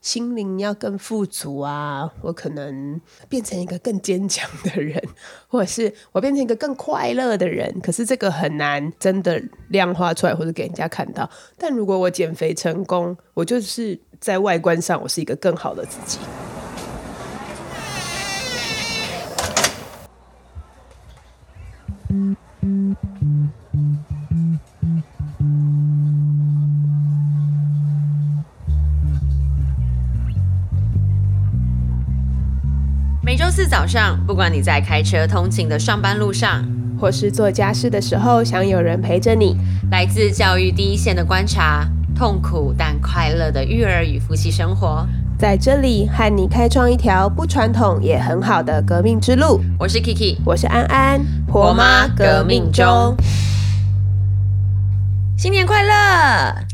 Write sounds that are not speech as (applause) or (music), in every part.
心灵要更富足啊，我可能变成一个更坚强的人，或者是我变成一个更快乐的人。可是这个很难真的量化出来，或者给人家看到。但如果我减肥成功，我就是在外观上，我是一个更好的自己。四早上，不管你在开车通勤的上班路上，或是做家事的时候，想有人陪着你。来自教育第一线的观察，痛苦但快乐的育儿与夫妻生活，在这里和你开创一条不传统也很好的革命之路。我是 Kiki，我是安安，婆妈革命中，新年快乐！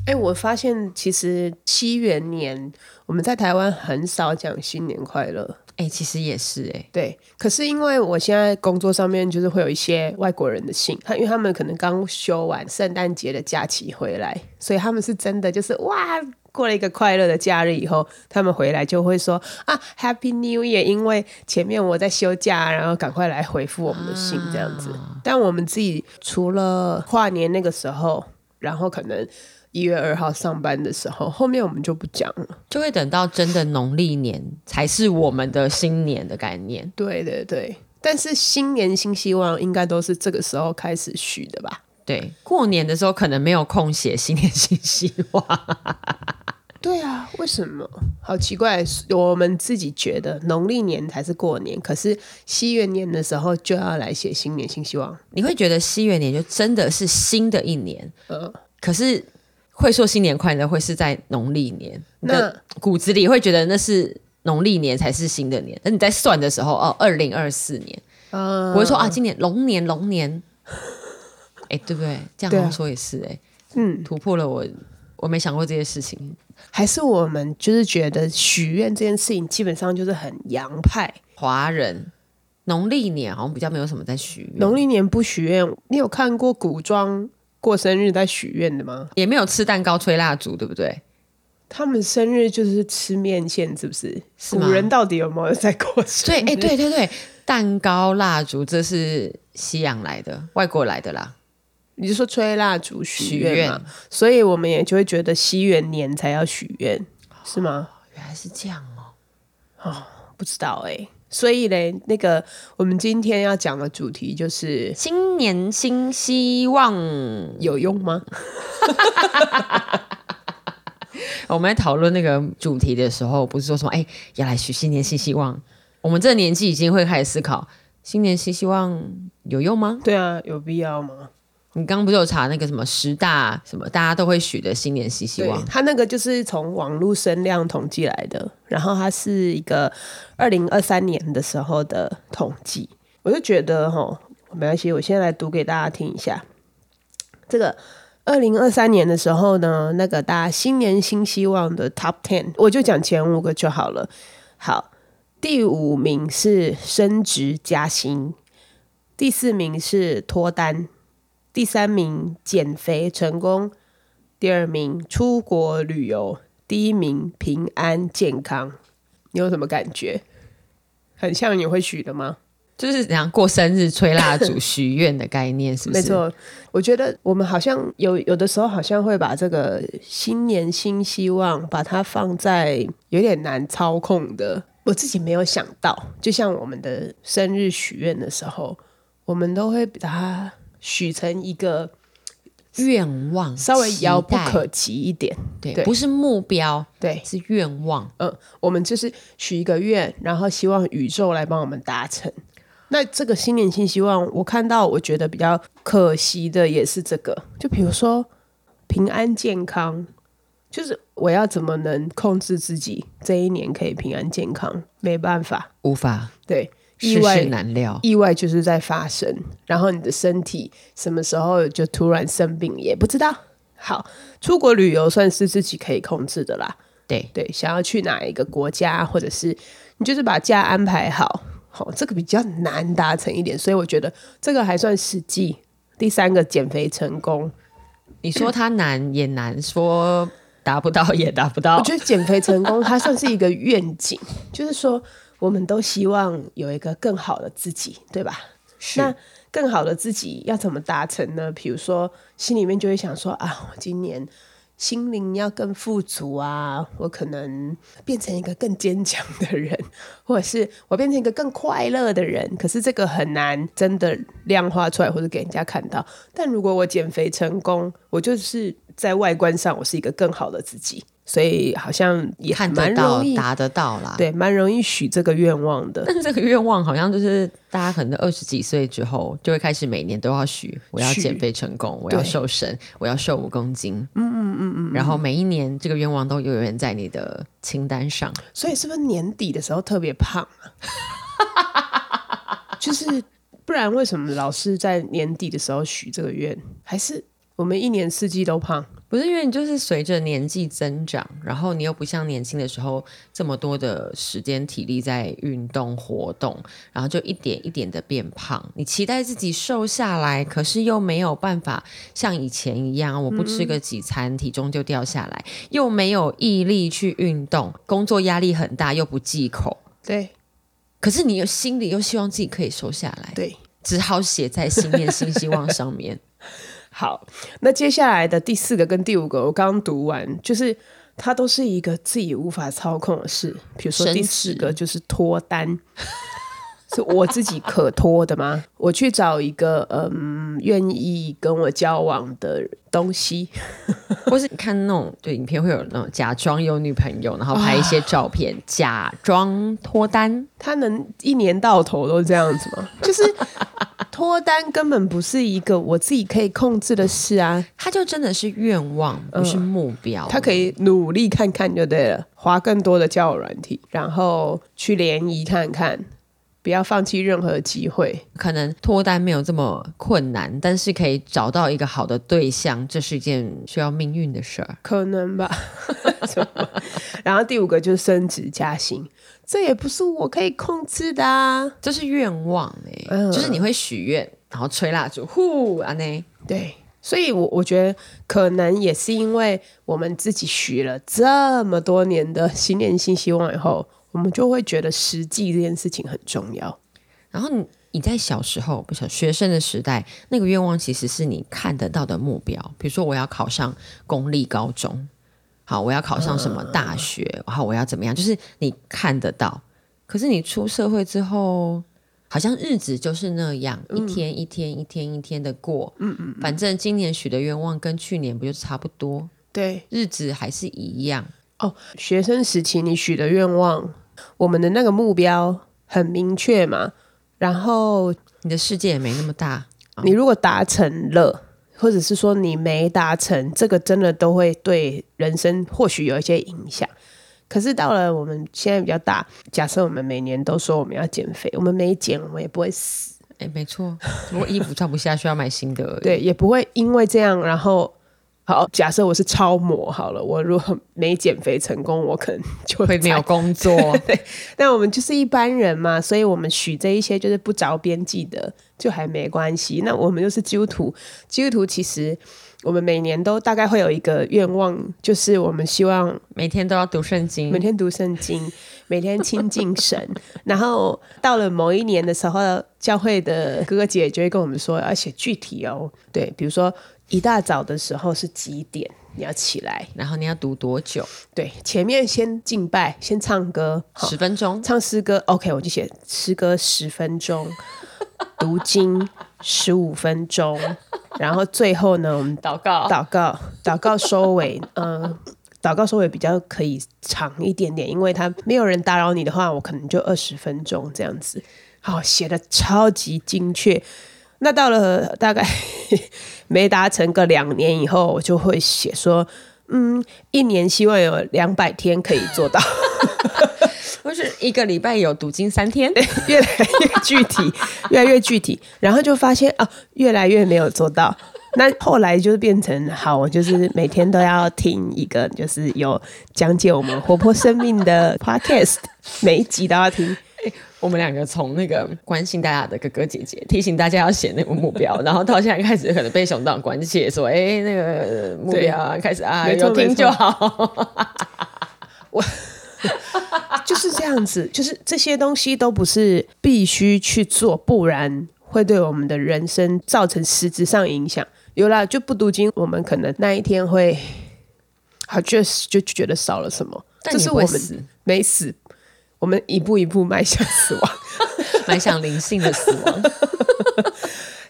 哎，我发现其实七元年我们在台湾很少讲新年快乐。哎，其实也是哎，对。可是因为我现在工作上面就是会有一些外国人的信，他因为他们可能刚休完圣诞节的假期回来，所以他们是真的就是哇，过了一个快乐的假日以后，他们回来就会说啊，Happy New Year！因为前面我在休假，然后赶快来回复我们的信这样子。但我们自己除了跨年那个时候，然后可能。一月二号上班的时候，后面我们就不讲了，就会等到真的农历年才是我们的新年的概念。对对对，但是新年新希望应该都是这个时候开始许的吧？对，过年的时候可能没有空写新年新希望。对啊，为什么？好奇怪，我们自己觉得农历年才是过年，可是西元年的时候就要来写新年新希望。你会觉得西元年就真的是新的一年？嗯，可是。会说新年快乐，会是在农历年，那骨子里会觉得那是农历年才是新的年。那你在算的时候，哦，二零二四年，我会说啊，今年龙年龙年，(laughs) 哎，对不对？这样说也是，哎，嗯，突破了我，我没想过这些事情。还是我们就是觉得许愿这件事情，基本上就是很洋派华人，农历年好像比较没有什么在许愿。农历年不许愿，你有看过古装？过生日在许愿的吗？也没有吃蛋糕、吹蜡烛，对不对？他们生日就是吃面线，是不是？古人到底有没有在过生日？对，哎，对对对，蛋糕、蜡烛，这是西洋来的，外国来的啦。你就说吹蜡烛许愿嘛，所以我们也就会觉得西元年才要许愿，是吗？原来是这样哦，哦，不知道哎。所以嘞，那个我们今天要讲的主题就是新年新希望，有用吗？(laughs) 我们在讨论那个主题的时候，不是说什么哎要来许新年新希望？我们这个年纪已经会开始思考，新年新希望有用吗？对啊，有必要吗？你刚刚不是有查那个什么十大什么大家都会许的新年新希望？他那个就是从网络声量统计来的，然后它是一个二零二三年的时候的统计。我就觉得哈，没关系，我先来读给大家听一下。这个二零二三年的时候呢，那个大家新年新希望的 Top Ten，我就讲前五个就好了。好，第五名是升职加薪，第四名是脱单。第三名减肥成功，第二名出国旅游，第一名平安健康。你有什么感觉？很像你会许的吗？就是怎样过生日吹蜡烛许愿的概念，是不是？没错。我觉得我们好像有有的时候好像会把这个新年新希望，把它放在有点难操控的。我自己没有想到，就像我们的生日许愿的时候，我们都会把它。许成一个愿望，稍微遥不可及一点，对，不是目标，对，是愿望。嗯，我们就是许一个愿，然后希望宇宙来帮我们达成。那这个新年新希望，我看到我觉得比较可惜的也是这个，就比如说平安健康，就是我要怎么能控制自己这一年可以平安健康？没办法，无法，对。意外难料，意外就是在发生，然后你的身体什么时候就突然生病也不知道。好，出国旅游算是自己可以控制的啦。对对，想要去哪一个国家，或者是你就是把假安排好，好这个比较难达成一点，所以我觉得这个还算实际。第三个减肥成功，你说它难也难说。达不到也达不到。我觉得减肥成功，它算是一个愿景，就是说我们都希望有一个更好的自己，对吧？那更好的自己要怎么达成呢？比如说心里面就会想说啊，我今年。心灵要更富足啊！我可能变成一个更坚强的人，(laughs) 或者是我变成一个更快乐的人。可是这个很难真的量化出来，或者给人家看到。但如果我减肥成功，我就是在外观上我是一个更好的自己。所以好像也看得到、达得到啦，对，蛮容易许这个愿望的。但是这个愿望好像就是大家可能二十几岁之后就会开始每年都要许，我要减肥成功，我要瘦身，我要瘦五公斤。嗯嗯嗯嗯。然后每一年这个愿望都永远在你的清单上。所以是不是年底的时候特别胖啊？(laughs) 就是不然为什么老是在年底的时候许这个愿？还是我们一年四季都胖？不是因为你就是随着年纪增长，然后你又不像年轻的时候这么多的时间体力在运动活动，然后就一点一点的变胖。你期待自己瘦下来，可是又没有办法像以前一样，我不吃个几餐体重就掉下来，又没有毅力去运动，工作压力很大又不忌口。对，可是你又心里又希望自己可以瘦下来，对，只好写在新年新希望上面。(laughs) 好，那接下来的第四个跟第五个，我刚刚读完，就是它都是一个自己无法操控的事。比如说第四个就是脱单。(laughs) 是我自己可脱的吗？我去找一个嗯愿意跟我交往的东西，(laughs) 或是看那种对影片会有那种假装有女朋友，然后拍一些照片，假装脱单。他能一年到头都这样子吗？就是脱单根本不是一个我自己可以控制的事啊！他就真的是愿望，不是目标。他可以努力看看就对了，花更多的交友软体，然后去联谊看看。不要放弃任何机会。可能脱单没有这么困难，但是可以找到一个好的对象，这是一件需要命运的事儿。可能吧。然后第五个就是升职加薪，这也不是我可以控制的啊，这是愿望哎，就是你会许愿，然后吹蜡烛，呼啊呢。对，所以，我我觉得可能也是因为我们自己许了这么多年的新年新希望以后。我们就会觉得实际这件事情很重要。然后你你在小时候，不小学生的时代，那个愿望其实是你看得到的目标。比如说，我要考上公立高中，好，我要考上什么大学，然后我要怎么样，就是你看得到。可是你出社会之后，好像日子就是那样，一天一天一天一天的过。嗯嗯。反正今年许的愿望跟去年不就差不多？对，日子还是一样。哦，学生时期你许的愿望。我们的那个目标很明确嘛，然后你的世界也没那么大。你如果达成了，或者是说你没达成，这个真的都会对人生或许有一些影响。可是到了我们现在比较大，假设我们每年都说我们要减肥，我们没减，我们也不会死。哎，没错，如果衣服穿不下，需要买新的。对，也不会因为这样，然后。好，假设我是超模好了，我如果没减肥成功，我可能就会没有工作。(laughs) 对，但我们就是一般人嘛，所以我们许这一些就是不着边际的，就还没关系。那我们就是基督徒，基督徒其实我们每年都大概会有一个愿望，就是我们希望每天都要读圣经，每天读圣经，每天亲近神。然后到了某一年的时候，教会的哥哥姐姐就会跟我们说，要写具体哦。对，比如说。一大早的时候是几点？你要起来，然后你要读多久？对，前面先敬拜，先唱歌十分钟，唱诗歌。OK，我就写诗歌十分钟，(laughs) 读经十五分钟，然后最后呢，我们祷告，祷告，祷告收尾。嗯，祷告收尾比较可以长一点点，因为他没有人打扰你的话，我可能就二十分钟这样子。好，写的超级精确。那到了大概 (laughs) 没达成个两年以后，我就会写说，嗯，一年希望有两百天可以做到，(laughs) 或是一个礼拜有读经三天，越来越具体，(laughs) 越来越具体，然后就发现啊，越来越没有做到。那后来就是变成好，我就是每天都要听一个，就是有讲解我们活泼生命的 podcast，每一集都要听。我们两个从那个关心大家的哥哥姐姐，提醒大家要写那个目标，然后到现在开始可能被熊党关切，说哎那个目标啊，开始啊有听就好。我就是这样子，就是这些东西都不是必须去做，不然会对我们的人生造成实质上影响。有啦，就不读经，我们可能那一天会好，就是就觉得少了什么。但是我们没死，我们一步一步迈向死亡，(laughs) 迈向灵性的死亡。(laughs)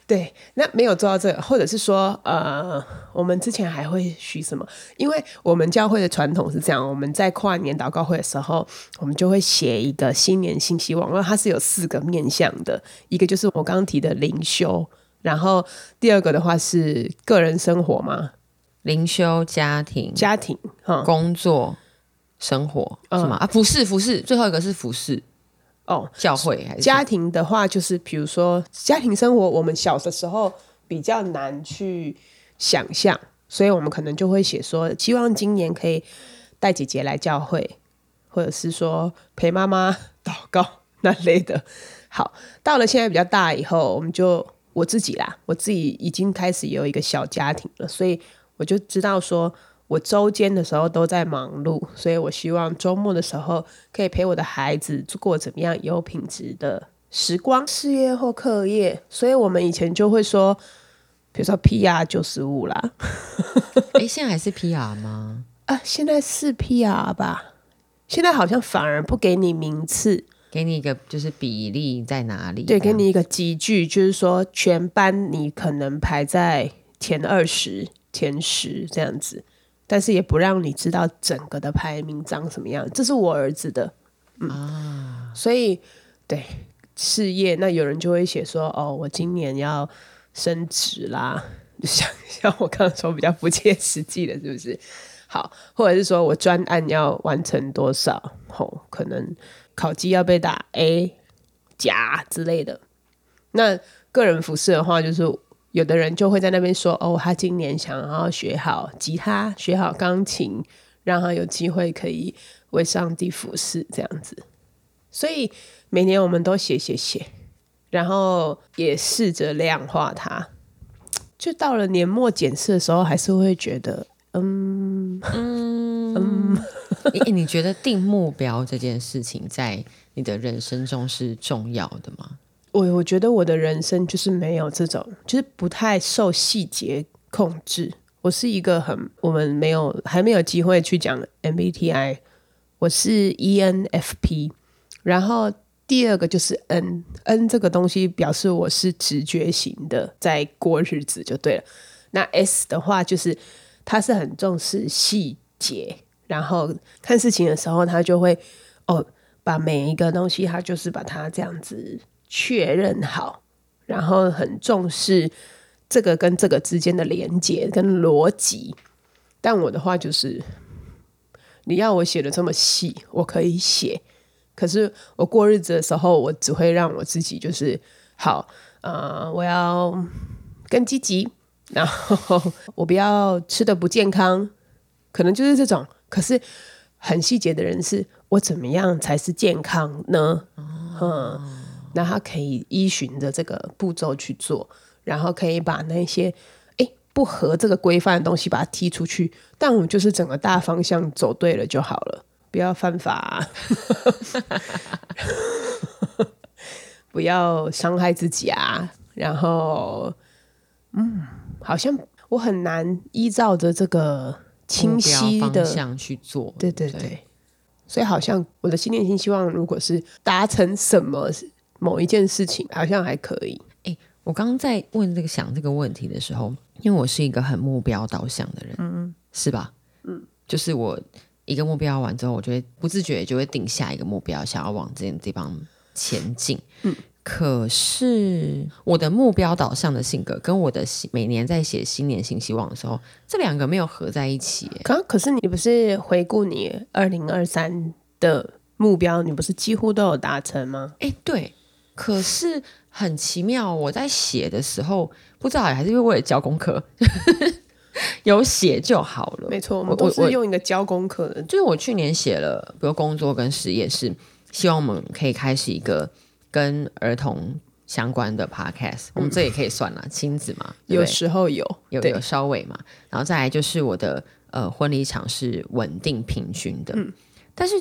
对，那没有做到这个，或者是说，呃，我们之前还会许什么？因为我们教会的传统是这样，我们在跨年祷告会的时候，我们就会写一个新年新希望，因为它是有四个面向的，一个就是我刚刚提的灵修，然后第二个的话是个人生活嘛，灵修、家庭、家庭、工作。生活是吗？啊，服饰，服饰，最后一个是服饰哦。教会还是家庭的话，就是比如说家庭生活，我们小的时候比较难去想象，所以我们可能就会写说，希望今年可以带姐姐来教会，或者是说陪妈妈祷告那类的。(laughs) 好，到了现在比较大以后，我们就我自己啦，我自己已经开始有一个小家庭了，所以我就知道说。我周间的时候都在忙碌，所以我希望周末的时候可以陪我的孩子过怎么样有品质的时光，事业或课业。所以我们以前就会说，比如说 PR 九十五啦。哎，现在还是 PR 吗？(laughs) 啊，现在是 PR 吧？现在好像反而不给你名次，给你一个就是比例在哪里？对，给你一个集聚，就是说全班你可能排在前二十、前十这样子。但是也不让你知道整个的排名长什么样，这是我儿子的，嗯，所以对事业，那有人就会写说，哦，我今年要升职啦，(laughs) 像像我刚刚说比较不切实际的，是不是？好，或者是说我专案要完成多少，吼，可能考绩要被打 A 甲之类的。那个人服饰的话，就是。有的人就会在那边说：“哦，他今年想要学好吉他，学好钢琴，让他有机会可以为上帝服侍这样子。”所以每年我们都写写写，然后也试着量化它。就到了年末检视的时候，还是会觉得，嗯嗯嗯。你你觉得定目标这件事情在你的人生中是重要的吗？我我觉得我的人生就是没有这种，就是不太受细节控制。我是一个很，我们没有还没有机会去讲 MBTI，我是 ENFP，然后第二个就是 N，N 这个东西表示我是直觉型的，在过日子就对了。那 S 的话就是他是很重视细节，然后看事情的时候他就会哦，把每一个东西他就是把它这样子。确认好，然后很重视这个跟这个之间的连接跟逻辑。但我的话就是，你要我写的这么细，我可以写。可是我过日子的时候，我只会让我自己就是好，呃，我要更积极，然后我不要吃的不健康，可能就是这种。可是很细节的人是，我怎么样才是健康呢？嗯。那他可以依循着这个步骤去做，然后可以把那些哎不合这个规范的东西把它踢出去。但我们就是整个大方向走对了就好了，不要犯法，(laughs) 不要伤害自己啊。然后，嗯，好像我很难依照着这个清晰的方向去做。对对对，所以好像我的信念新希望，如果是达成什么。某一件事情好像还可以。哎，我刚刚在问这个想这个问题的时候，因为我是一个很目标导向的人，嗯是吧？嗯，就是我一个目标完之后，我就会不自觉就会定下一个目标，想要往这件地方前进。嗯，可是我的目标导向的性格跟我的每年在写新年新希望的时候，这两个没有合在一起。可可是你不是回顾你二零二三的目标，你不是几乎都有达成吗？哎，对。可是很奇妙，我在写的时候，不知道还是因为为了交功课，(laughs) 有写就好了。没错，我们都是用一个交功课的。就是我去年写了，比如工作跟实验室，希望我们可以开始一个跟儿童相关的 podcast，我们这也可以算了，(laughs) 亲子嘛，有时候有，对有有稍微嘛，然后再来就是我的呃婚礼场是稳定平均的，嗯。但是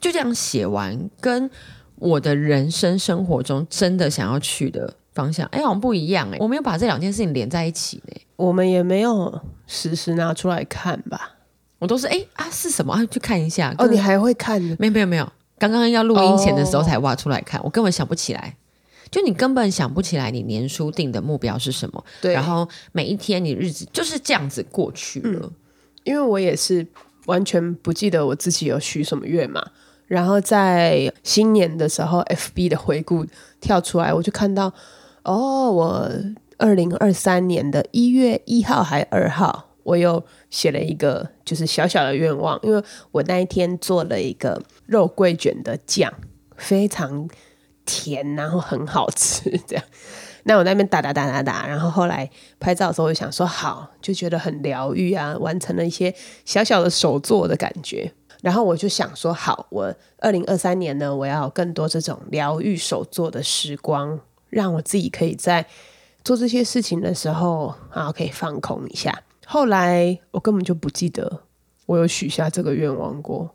就这样写完，跟我的人生生活中真的想要去的方向，哎，好像不一样哎，我没有把这两件事情连在一起呢，我们也没有实时拿出来看吧？我都是哎啊是什么啊去看一下，哦，你还会看？没有没有没有，刚刚要录音前的时候哦才挖出来看，我根本想不起来。就你根本想不起来你年初定的目标是什么，对，然后每一天你日子就是这样子过去了。因为我也是完全不记得我自己有许什么愿嘛。然后在新年的时候，FB 的回顾跳出来，我就看到，哦，我二零二三年的一月一号还二号，我又写了一个就是小小的愿望，因为我那一天做了一个肉桂卷的酱，非常甜，然后很好吃，这样。(laughs) 那我那边打打打打打，然后后来拍照的时候，我就想说好，就觉得很疗愈啊，完成了一些小小的手作的感觉。然后我就想说好，我二零二三年呢，我要有更多这种疗愈手作的时光，让我自己可以在做这些事情的时候啊，可以放空一下。后来我根本就不记得我有许下这个愿望过。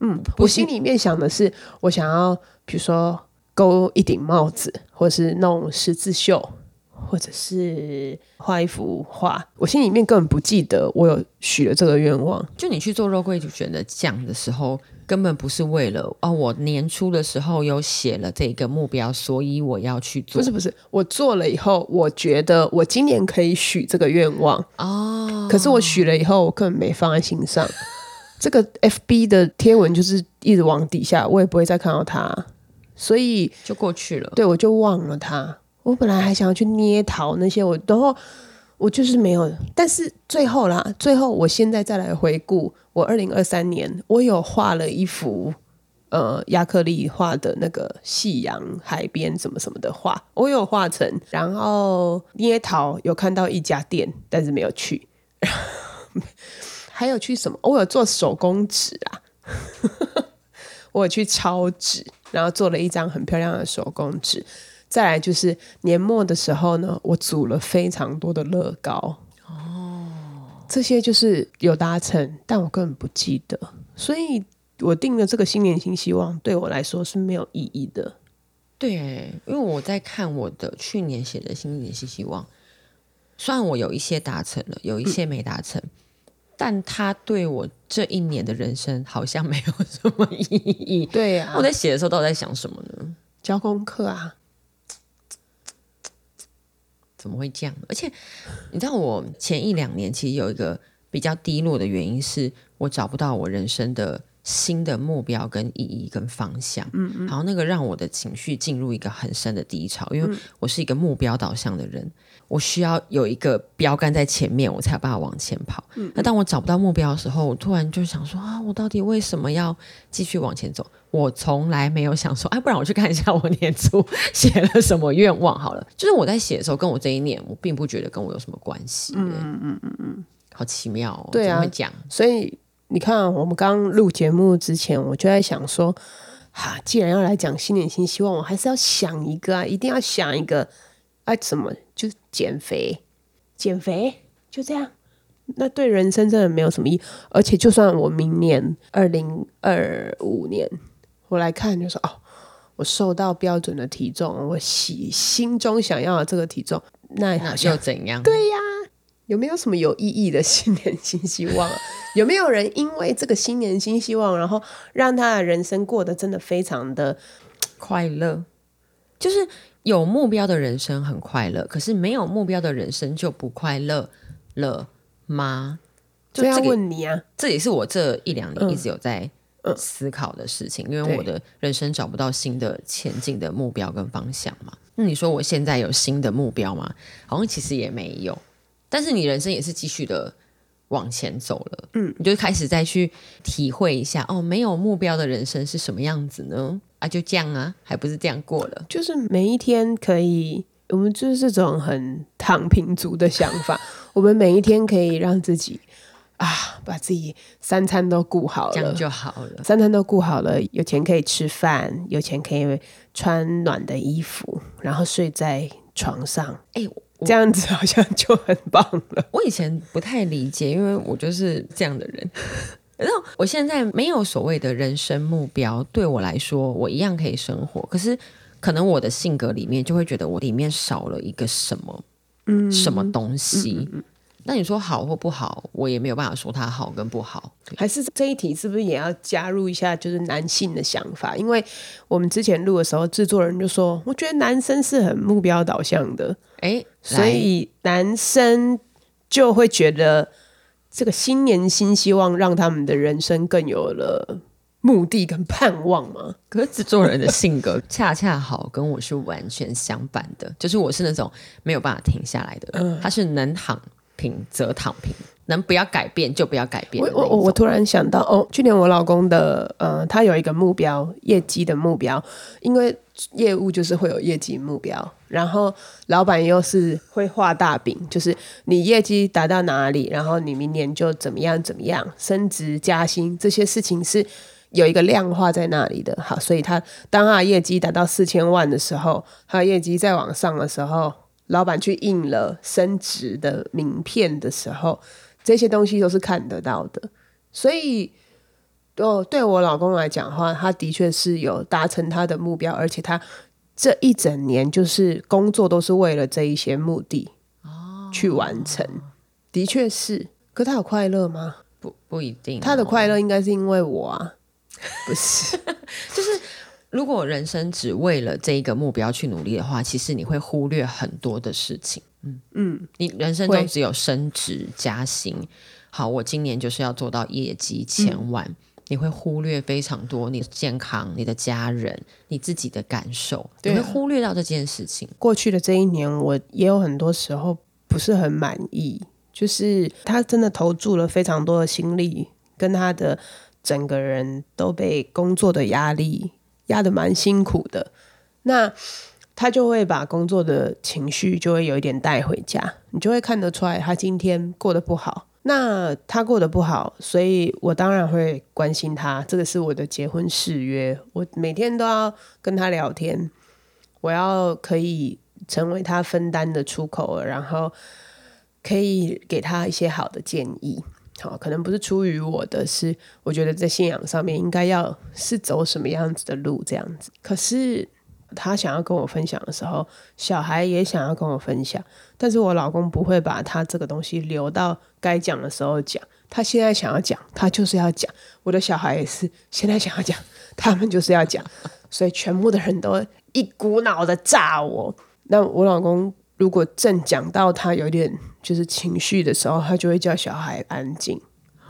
嗯，我心里面想的是，我想要比如说勾一顶帽子，或是弄十字绣，或者是画一幅画。我心里面根本不记得我有许了这个愿望。就你去做肉桂卷的酱的时候，根本不是为了哦，我年初的时候有写了这个目标，所以我要去做。不是不是，我做了以后，我觉得我今年可以许这个愿望。哦，可是我许了以后，我根本没放在心上。(laughs) 这个 FB 的贴文就是一直往底下，我也不会再看到它，所以就过去了。对我就忘了它。我本来还想要去捏陶那些，我然后我就是没有。但是最后啦，最后我现在再来回顾，我二零二三年我有画了一幅呃亚克力画的那个夕阳海边什么什么的画，我有画成。然后捏陶有看到一家店，但是没有去。(laughs) 还有去什么？我有做手工纸啊，(laughs) 我有去抄纸，然后做了一张很漂亮的手工纸。再来就是年末的时候呢，我组了非常多的乐高哦，这些就是有达成，但我根本不记得，所以我定了这个新年新希望对我来说是没有意义的。对，因为我在看我的去年写的新年新希望，虽然我有一些达成了，有一些没达成，但它对我这一年的人生好像没有什么意义。对呀、我在写的时候到底在想什么呢？交功课啊，怎么会这样？而且你知道，我前一两年其实有一个比较低落的原因，是我找不到我人生的新的目标跟意义跟方向。嗯嗯，然后那个让我的情绪进入一个很深的低潮，因为我是一个目标导向的人，我需要有一个标杆在前面，我才有办法往前跑。嗯那当我找不到目标的时候，我突然就想说啊，我到底为什么要继续往前走？我从来没有想说，哎，不然我去看一下我年初 (laughs) 写了什么愿望好了。就是我在写的时候，跟我这一年，我并不觉得跟我有什么关系。嗯嗯嗯嗯，好奇妙哦。对啊怎么会讲所以你看，我们刚录节目之前，我就在想说，哈，既然要来讲新年新希望，我还是要想一个啊，一定要想一个啊，怎么就是减肥，减肥就这样。那对人生真的没有什么意义，而且就算我明年二零二五年我来看，就说哦，我瘦到标准的体重，我喜心中想要的这个体重，那好像又怎样？对呀、有没有什么有意义的新年新希望啊？(laughs) 有没有人因为这个新年新希望，然后让他的人生过得真的非常的快乐，就是有目标的人生很快乐，可是没有目标的人生就不快乐了吗？就这样这个，问你啊？这也是我这一两年嗯一直有在思考的事情，因为我的人生找不到新的前进的目标跟方向嘛。那你说我现在有新的目标吗？好像其实也没有，但是你人生也是继续的往前走了，嗯，你就开始再去体会一下，哦，没有目标的人生是什么样子呢？啊，就这样啊，还不是这样过了？就是每一天可以，我们就是这种很躺平族的想法。(laughs) 我们每一天可以让自己啊，把自己三餐都顾好了这样就好了。三餐都顾好了，有钱可以吃饭，有钱可以穿暖的衣服，然后睡在床上，哎、这样子好像就很棒了。我以前不太理解，因为我就是这样的人。然后我现在没有所谓的人生目标，对我来说，我一样可以生活。可是可能我的性格里面就会觉得我里面少了一个什么，嗯，什么东西。那你说好或不好，我也没有办法说它好跟不好。还是这一题是不是也要加入一下，就是男性的想法？因为我们之前录的时候，制作人就说，我觉得男生是很目标导向的，哎，所以男生就会觉得这个新年新希望，让他们的人生更有了目的跟盼望吗。可是制作人的性格恰恰好跟我是完全相反的，就是我是那种没有办法停下来的人，他是能躺平则躺平，能不要改变就不要改变我我突然想到，哦，去年我老公的呃，他有一个目标，业绩的目标，因为业务就是会有业绩目标，然后老板又是会画大饼，就是你业绩达到哪里，然后你明年就怎么样怎么样，升职加薪这些事情是有一个量化在那里的。好，所以他当他的业绩达到四千万的时候，他的业绩再往上的时候，老板去印了升职的名片的时候，这些东西都是看得到的。所以，哦，对我老公来讲的话，他的确是有达成他的目标，而且他这一整年就是工作都是为了这一些目的去完成，的确是。可他有快乐吗？不不一定哦、他的快乐应该是因为我啊，不是，(laughs) 就是？如果人生只为了这一个目标去努力的话，其实你会忽略很多的事情。嗯嗯，你人生中只有升职加薪。好，我今年就是要做到业绩千万。你会忽略非常多你的健康、你的家人、你自己的感受，你会忽略到这件事情。过去的这一年，我也有很多时候不是很满意，就是他真的投注了非常多的心力，跟他的整个人都被工作的压力压得蛮辛苦的。那他就会把工作的情绪就会有一点带回家，你就会看得出来他今天过得不好。那他过得不好，所以我当然会关心他。这个是我的结婚誓约，我每天都要跟他聊天，我要可以成为他分担的出口，然后可以给他一些好的建议。好，可能不是出于我的，是我觉得在信仰上面应该要是走什么样子的路这样子。可是他想要跟我分享的时候，小孩也想要跟我分享，但是我老公不会把他这个东西留到该讲的时候讲。他现在想要讲，他就是要讲。我的小孩也是现在想要讲，他们就是要讲，所以全部的人都一股脑的炸我。那我老公如果正讲到他有点就是情绪的时候，他就会叫小孩安静。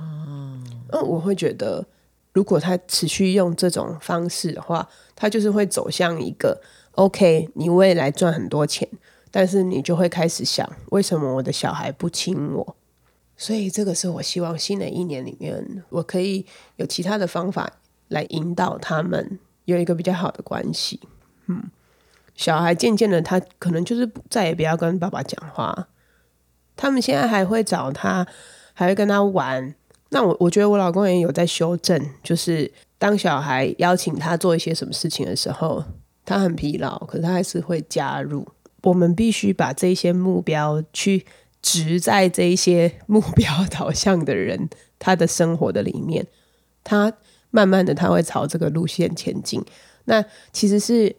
嗯，我会觉得，如果他持续用这种方式的话，他就是会走向一个 OK，你未来赚很多钱，但是你就会开始想，为什么我的小孩不亲我？所以这个是我希望新的一年里面，我可以有其他的方法来引导他们有一个比较好的关系。嗯，小孩渐渐的，他可能就是再也不要跟爸爸讲话，他们现在还会找他，还会跟他玩。那我我觉得我老公也有在修正，就是当小孩邀请他做一些什么事情的时候，他很疲劳，可是他还是会加入。我们必须把这些目标去植在这些目标导向的人他的生活的里面，他慢慢的他会朝这个路线前进。那其实是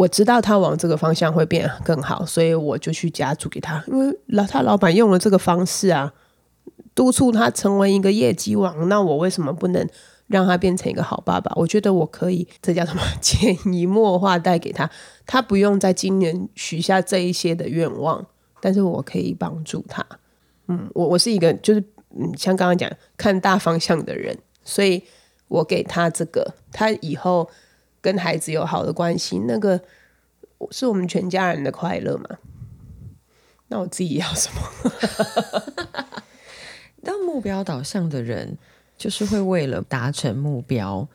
我知道他往这个方向会变更好，所以我就去加注给他，因为老他老板用了这个方式啊，督促他成为一个业绩王，那我为什么不能让他变成一个好爸爸？我觉得我可以，这叫什么？(laughs) 潜移默化带给他，他不用在今年许下这一些的愿望，但是我可以帮助他。嗯，我我是一个就是嗯，像刚刚讲看大方向的人，所以我给他这个，他以后跟孩子有好的关系，那个是我们全家人的快乐嘛。那我自己要什么？(laughs) 当目标导向的人，就是会为了达成目标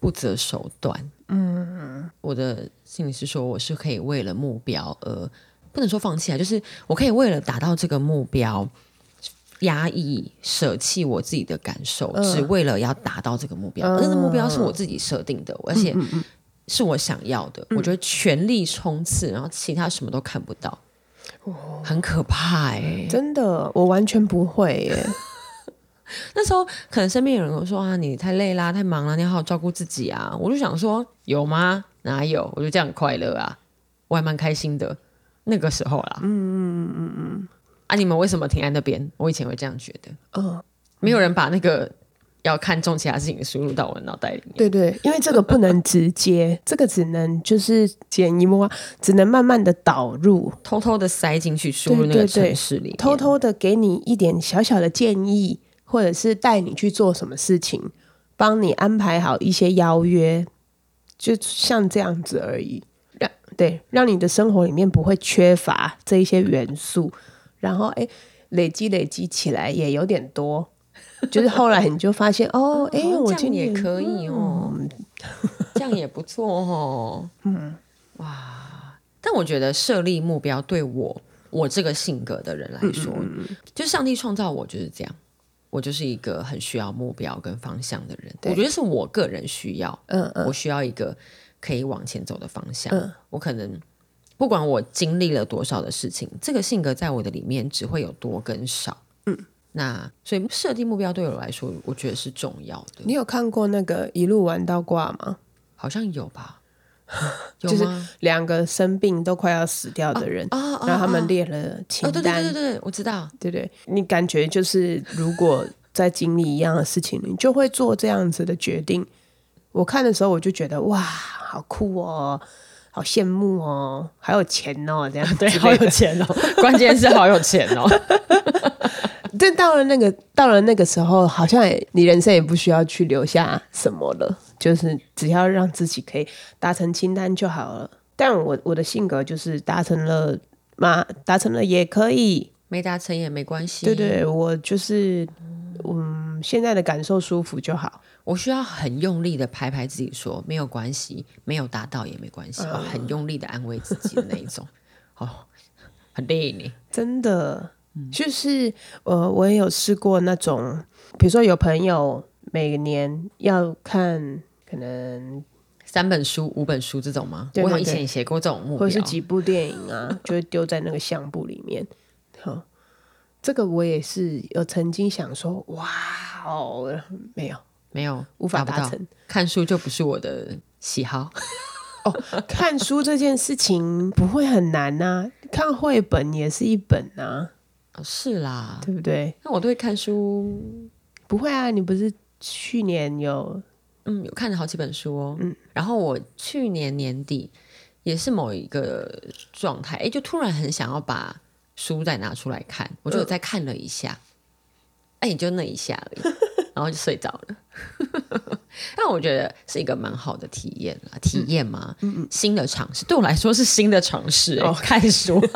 不择手段。嗯，我的心理是说，我是可以为了目标而不能说放弃啊，就是我可以为了达到这个目标，压抑、舍弃我自己的感受，只为了要达到这个目标。而这个目标是我自己设定的，而且是我想要的。我觉得全力冲刺，然后其他什么都看不到，很可怕哎！真的，我完全不会耶。(laughs) 那时候可能身边有人说啊，你太累啦，太忙了，你要好好照顾自己啊。我就想说，有吗？哪有？我就这样快乐啊，我还蛮开心的。那个时候啦，嗯嗯嗯嗯嗯啊，你们为什么停在那边？我以前会这样觉得，嗯，没有人把那个要看重其他事情输入到我的脑袋里面。对对，因为这个不能直接，(laughs) 这个只能就是潜移默化，只能慢慢的导入，偷偷的塞进去，输入那个城市里，偷偷的给你一点小小的建议。或者是带你去做什么事情，帮你安排好一些邀约，就像这样子而已。让对，让你的生活里面不会缺乏这一些元素。然后，哎，累积累积起来也有点多。就是后来你就发现，哦，(laughs) 哎，我这样也可以哦，(laughs) 这样也不错哦。(laughs) 嗯，哇！但我觉得设立目标对我我这个性格的人来说，就上帝创造我就是这样。我就是一个很需要目标跟方向的人，我觉得是我个人需要，嗯嗯，我需要一个可以往前走的方向。我可能不管我经历了多少的事情，这个性格在我的里面只会有多跟少。嗯，那所以设定目标对我来说，我觉得是重要的。你有看过那个一路玩到挂吗？好像有吧。(laughs) 就是两个生病都快要死掉的人，然后他们列了清单。对对对对，我知道。对对，你感觉就是如果在经历一样的事情，你就会做这样子的决定。我看的时候，我就觉得哇，好酷哦，好羡慕哦，好有钱哦，这样对，好有钱哦，(laughs) 关键是好有钱哦。(laughs) 但到了那个到了那个时候，好像你人生也不需要去留下什么了。就是只要让自己可以达成清单就好了。但我我的性格就是达成了嘛，达成了也可以，没达成也没关系。对对，我就是嗯，现在的感受舒服就好。我需要很用力的拍拍自己，说没有关系，没有达到也没关系，很用力的安慰自己的那一种。(laughs) 哦，很累你真的就是呃，我也有试过那种，比如说有朋友每年要看。可能三本书、五本书这种吗？我以前写过这种目标，或者是几部电影啊，就会丢在那个相簿里面。好，这个我也是有曾经想说，哇哦，没有，没有，无法达成。看书就不是我的喜好。哦，看书这件事情不会很难呐，看绘本也是一本呐。哦，是啦，对不对？那我都会看书，不会啊？你不是去年有？嗯，有看了好几本书哦。嗯，然后我去年年底也是某一个状态，哎，就突然很想要把书再拿出来看，我就再看了一下，哎，也就那一下而已，然后就睡着了。(laughs) 但我觉得是一个蛮好的体验啊，体验嘛，嗯嗯，新的尝试对我来说是新的尝试哦，看书。(laughs)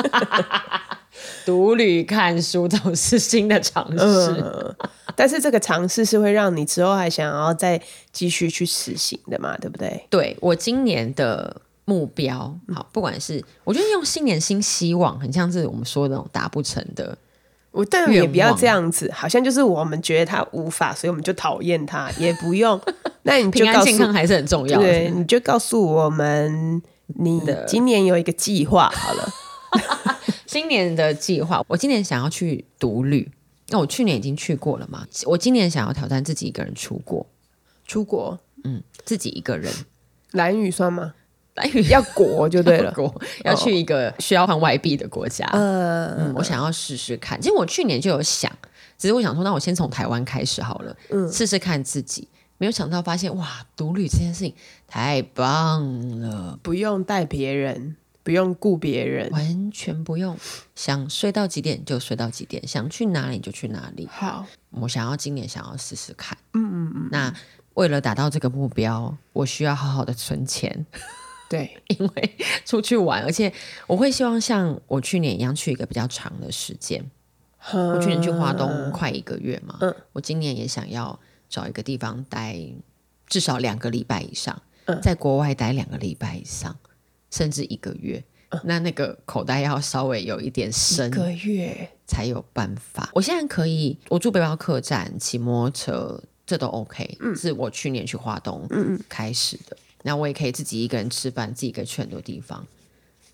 独旅看书总是新的尝试，(laughs) 但是这个尝试是会让你之后还想要再继续去实行的嘛？对不对？对我今年的目标，好，不管是我觉得用新年新希望，很像是我们说的那种达不成的，我但也不要这样子，好像就是我们觉得他无法，所以我们就讨厌他，也不用。(laughs) 那你就平安健康还是很重要，对，你就告诉我们，你的今年有一个计划好了。(laughs) (laughs) 新年的计划，我今年想要去独旅。那我去年已经去过了嘛？我今年想要挑战自己一个人出国。出国，嗯，自己一个人。蓝雨算吗？要国就对了，(laughs) 国要去一个需要换外币的国家。嗯，我想要试试看。其实我去年就有想，只是我想说，那我先从台湾开始好了，嗯，试试看自己。没有想到发现，哇，独旅这件事情太棒了，不用带别人。不用顾别人，完全不用。想睡到几点就睡到几点，想去哪里就去哪里。好，我想要今年想要试试看。嗯嗯嗯。那为了达到这个目标，我需要好好的存钱。对，(laughs) 因为出去玩，而且我会希望像我去年一样去一个比较长的时间。我去年去华东快一个月嘛，嗯，我今年也想要找一个地方待至少两个礼拜以上，在国外待两个礼拜以上。甚至一个月，那那个口袋要稍微有一点深，一个月才有办法。我现在可以，我住背包客栈，骑摩托车，这都 OK。嗯，是我去年去华东开始的。那我也可以自己一个人吃饭，自己一个人去很多地方。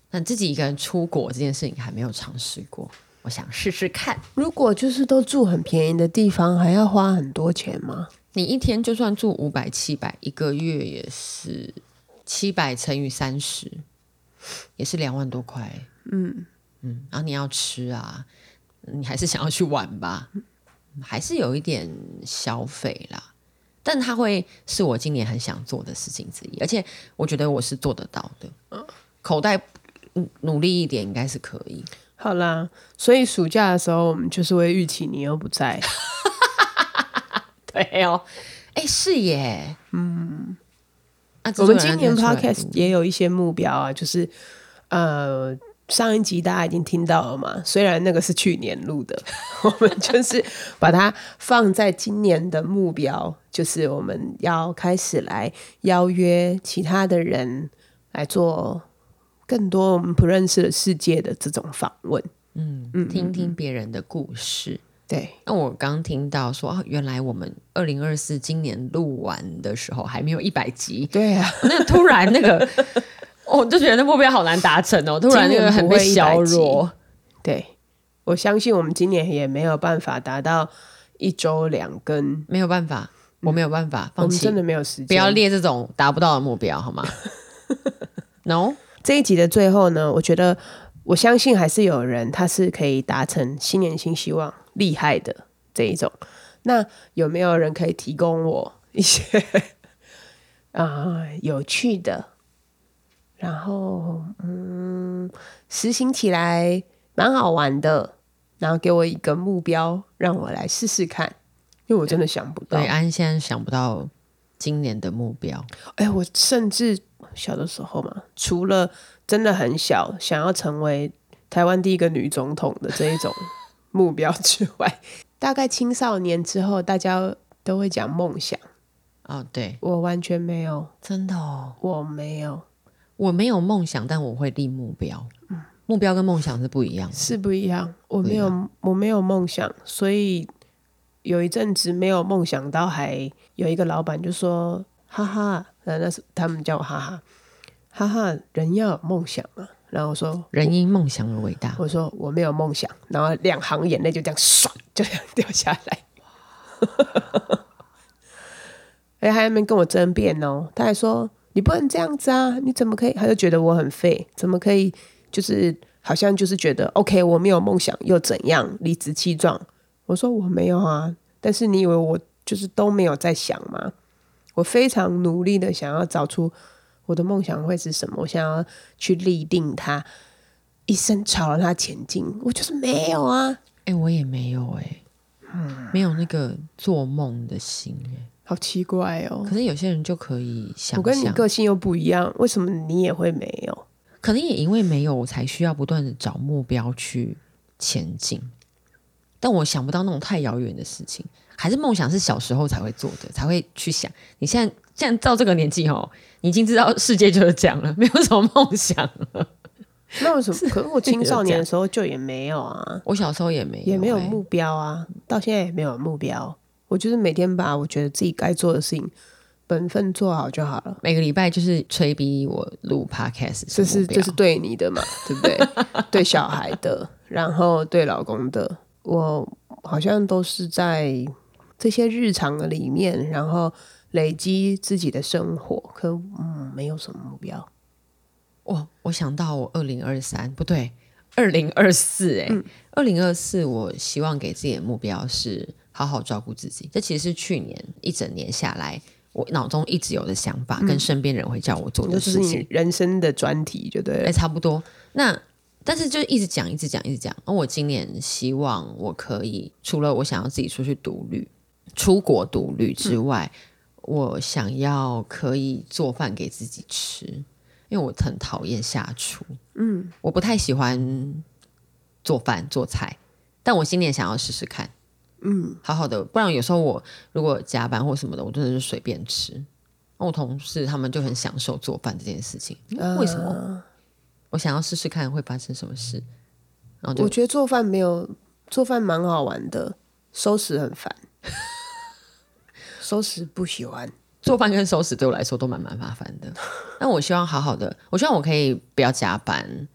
但自己一个人出国这件事情还没有尝试过，我想试试看。如果就是都住很便宜的地方，还要花很多钱吗？你一天就算住五百、七百，一个月也是七百乘以三十，也是两万多块。嗯嗯，然后你要吃啊，你还是想要去玩吧，还是有一点消费啦。但它会是我今年很想做的事情之一，而且我觉得我是做得到的。口袋努力一点，应该是可以。好啦，所以暑假的时候，我们就是会预期你又不在。(laughs) 对哦，哎，是耶，嗯。我们今年 podcast 也有一些目标啊，就是呃，上一集大家已经听到了嘛，虽然那个是去年录的，(laughs) 我们就是把它放在今年的目标，就是我们要开始来邀约其他的人来做更多我们不认识的世界的这种访问，嗯嗯，听听别人的故事。对，那我刚听到说啊，原来我们二零二四今年录完的时候还没有一百集。对啊，那突然那个，我就觉得那目标好难达成哦，突然那个很被削弱。对，我相信我们今年也没有办法达到一周两更，没有办法，我没有办法放弃，真的没有时间，不要列这种达不到的目标好吗？No，(laughs) 这一集的最后呢，我觉得我相信还是有人他是可以达成新年新希望。厉害的这一种，那有没有人可以提供我一些 (laughs) 啊有趣的，然后嗯实行起来蛮好玩的，然后给我一个目标让我来试试看，因为我真的想不到。对，安现在想不到今年的目标。哎，我甚至小的时候嘛，除了真的很小，想要成为台湾第一个女总统的这一种。(laughs) 目标之外，大概青少年之后，大家都会讲梦想。哦，对我完全没有，真的哦，我没有，我没有梦想，但我会立目标。嗯，目标跟梦想是不一样，是不一样。我没有，我没有梦想，所以有一阵子没有梦想到，还有一个老板就说：“哈哈，那那是他们叫我哈哈，哈哈，人要有梦想啊。”然后我说：“人因梦想而伟大。”我说：“我没有梦想。”然后两行眼泪就这样唰就这样掉下来。(laughs) 哎，还没跟我争辩哦。他还说：“你不能这样子啊！你怎么可以？”他就觉得我很废，怎么可以？就是好像就是觉得 OK，我没有梦想又怎样？理直气壮。我说：“我没有啊。”但是你以为我就是都没有在想吗？我非常努力的想要找出。我的梦想会是什么？我想要去立定它，一生朝着它前进。我就是没有啊！哎，我也没有哎，嗯，没有那个做梦的心哎，好奇怪哦。可是有些人就可以想，我跟你个性又不一样，为什么你也会没有？可能也因为没有，我才需要不断的找目标去前进。但我想不到那种太遥远的事情，还是梦想是小时候才会做的，才会去想。你现在现在到这个年纪哦。你已经知道世界就是这样了，没有什么梦想了。(laughs) 那为什么？可是我青少年的时候就也没有啊。我小时候也没也没有目标啊，到现在也没有目标。我就是每天把我觉得自己该做的事情本分做好就好了。每个礼拜就是催逼我录 podcast，这是这是对你的嘛？(laughs) 对不对？对小孩的，然后对老公的，我好像都是在这些日常的里面，然后。累积自己的生活，可嗯，没有什么目标。我我想到我二零二三不对，二零二四哎，二零二四我希望给自己的目标是好好照顾自己。这其实是去年一整年下来，我脑中一直有的想法，跟身边人会叫我做的事情。人生的专题，就对，哎，差不多。那但是就一直讲，一直讲，一直讲。而我今年希望我可以，除了我想要自己出去独旅、出国独旅之外。我想要可以做饭给自己吃，因为我很讨厌下厨。嗯，我不太喜欢做饭做菜，但我今年想要试试看。嗯，好好的，不然有时候我如果加班或什么的，我真的是随便吃。我同事他们就很享受做饭这件事情，为什么？我想要试试看会发生什么事。然后就我觉得做饭没有做饭蛮好玩的，收拾很烦，(laughs) 收拾不喜欢。做饭跟收拾对我来说都蛮蛮麻烦的。但我希望好好的，我希望我可以不要加班，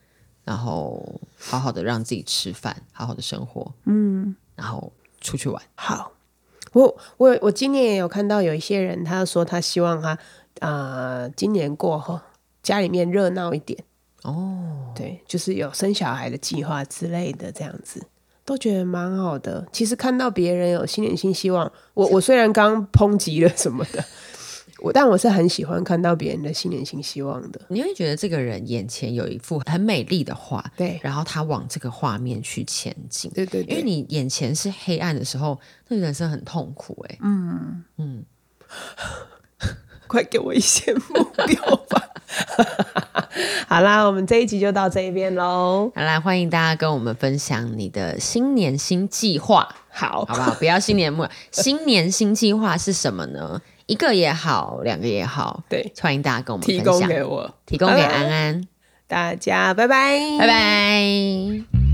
然后好好的让自己吃饭，好好的生活，嗯，然后出去玩。好，我我我今年也有看到有一些人，他说他希望他啊、呃今年过后家里面热闹一点哦，对，就是有生小孩的计划之类的，这样子都觉得蛮好的。其实看到别人有新年新希望，我我虽然刚抨击了什么的，我但我是很喜欢看到别人的新年新希望的。你会觉得这个人眼前有一幅很美丽的画，对然后他往这个画面去前进。对对对，因为你眼前是黑暗的时候，那人生很痛苦哎、嗯嗯快给我一些目标吧。(laughs) 好啦，我们这一集就到这边喽。好啦，欢迎大家跟我们分享你的新年新计划，好好不好？不要新年目，新年新计划是什么呢？一个也好，两个也好，对，欢迎大家跟我们提供，给我，提供给安安，大家拜拜，拜拜。